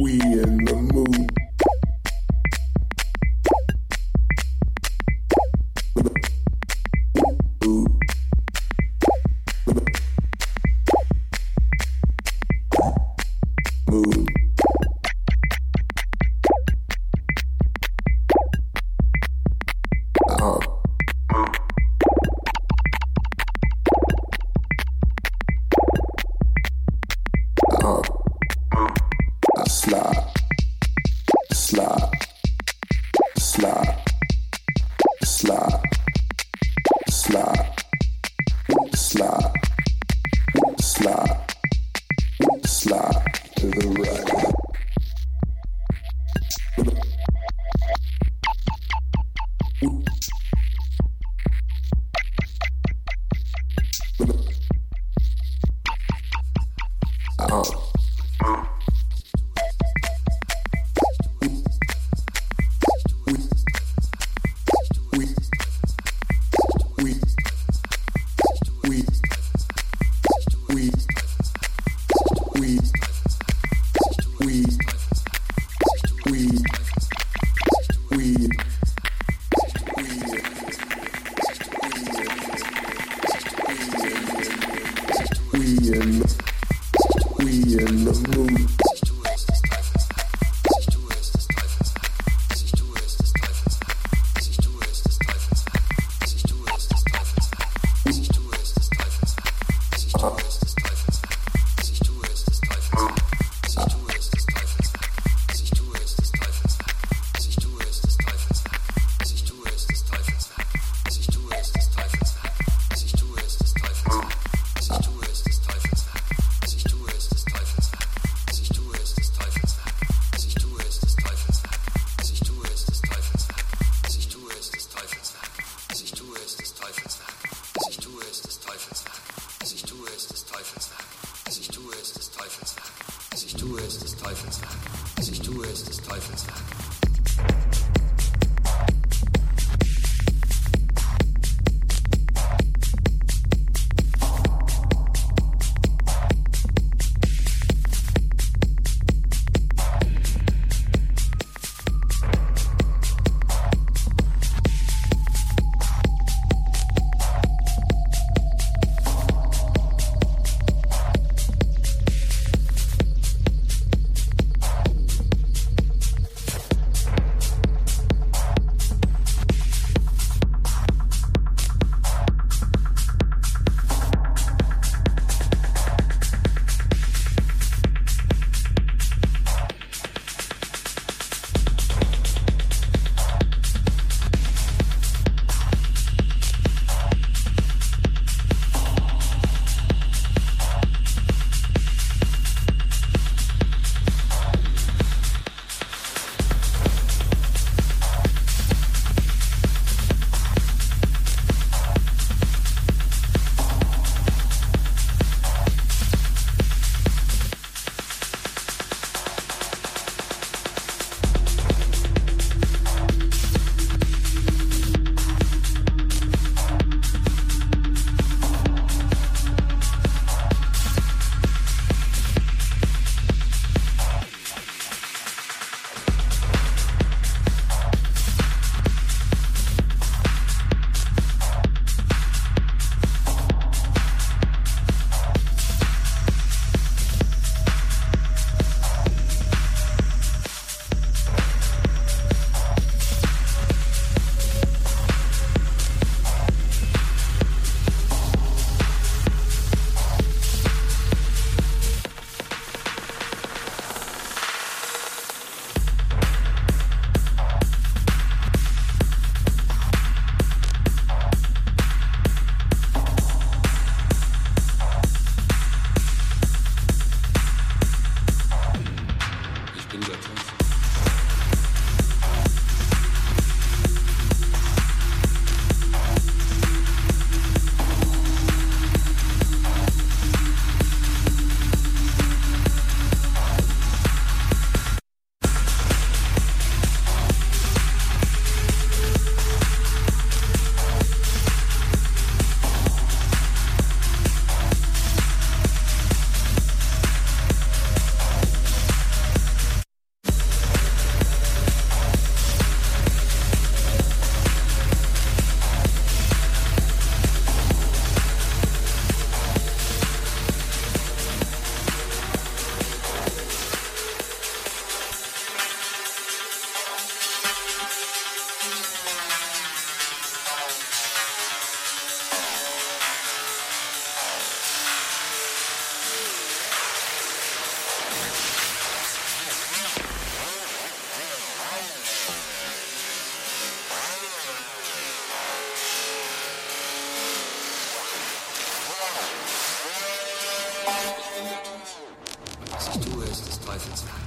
We in the mood. license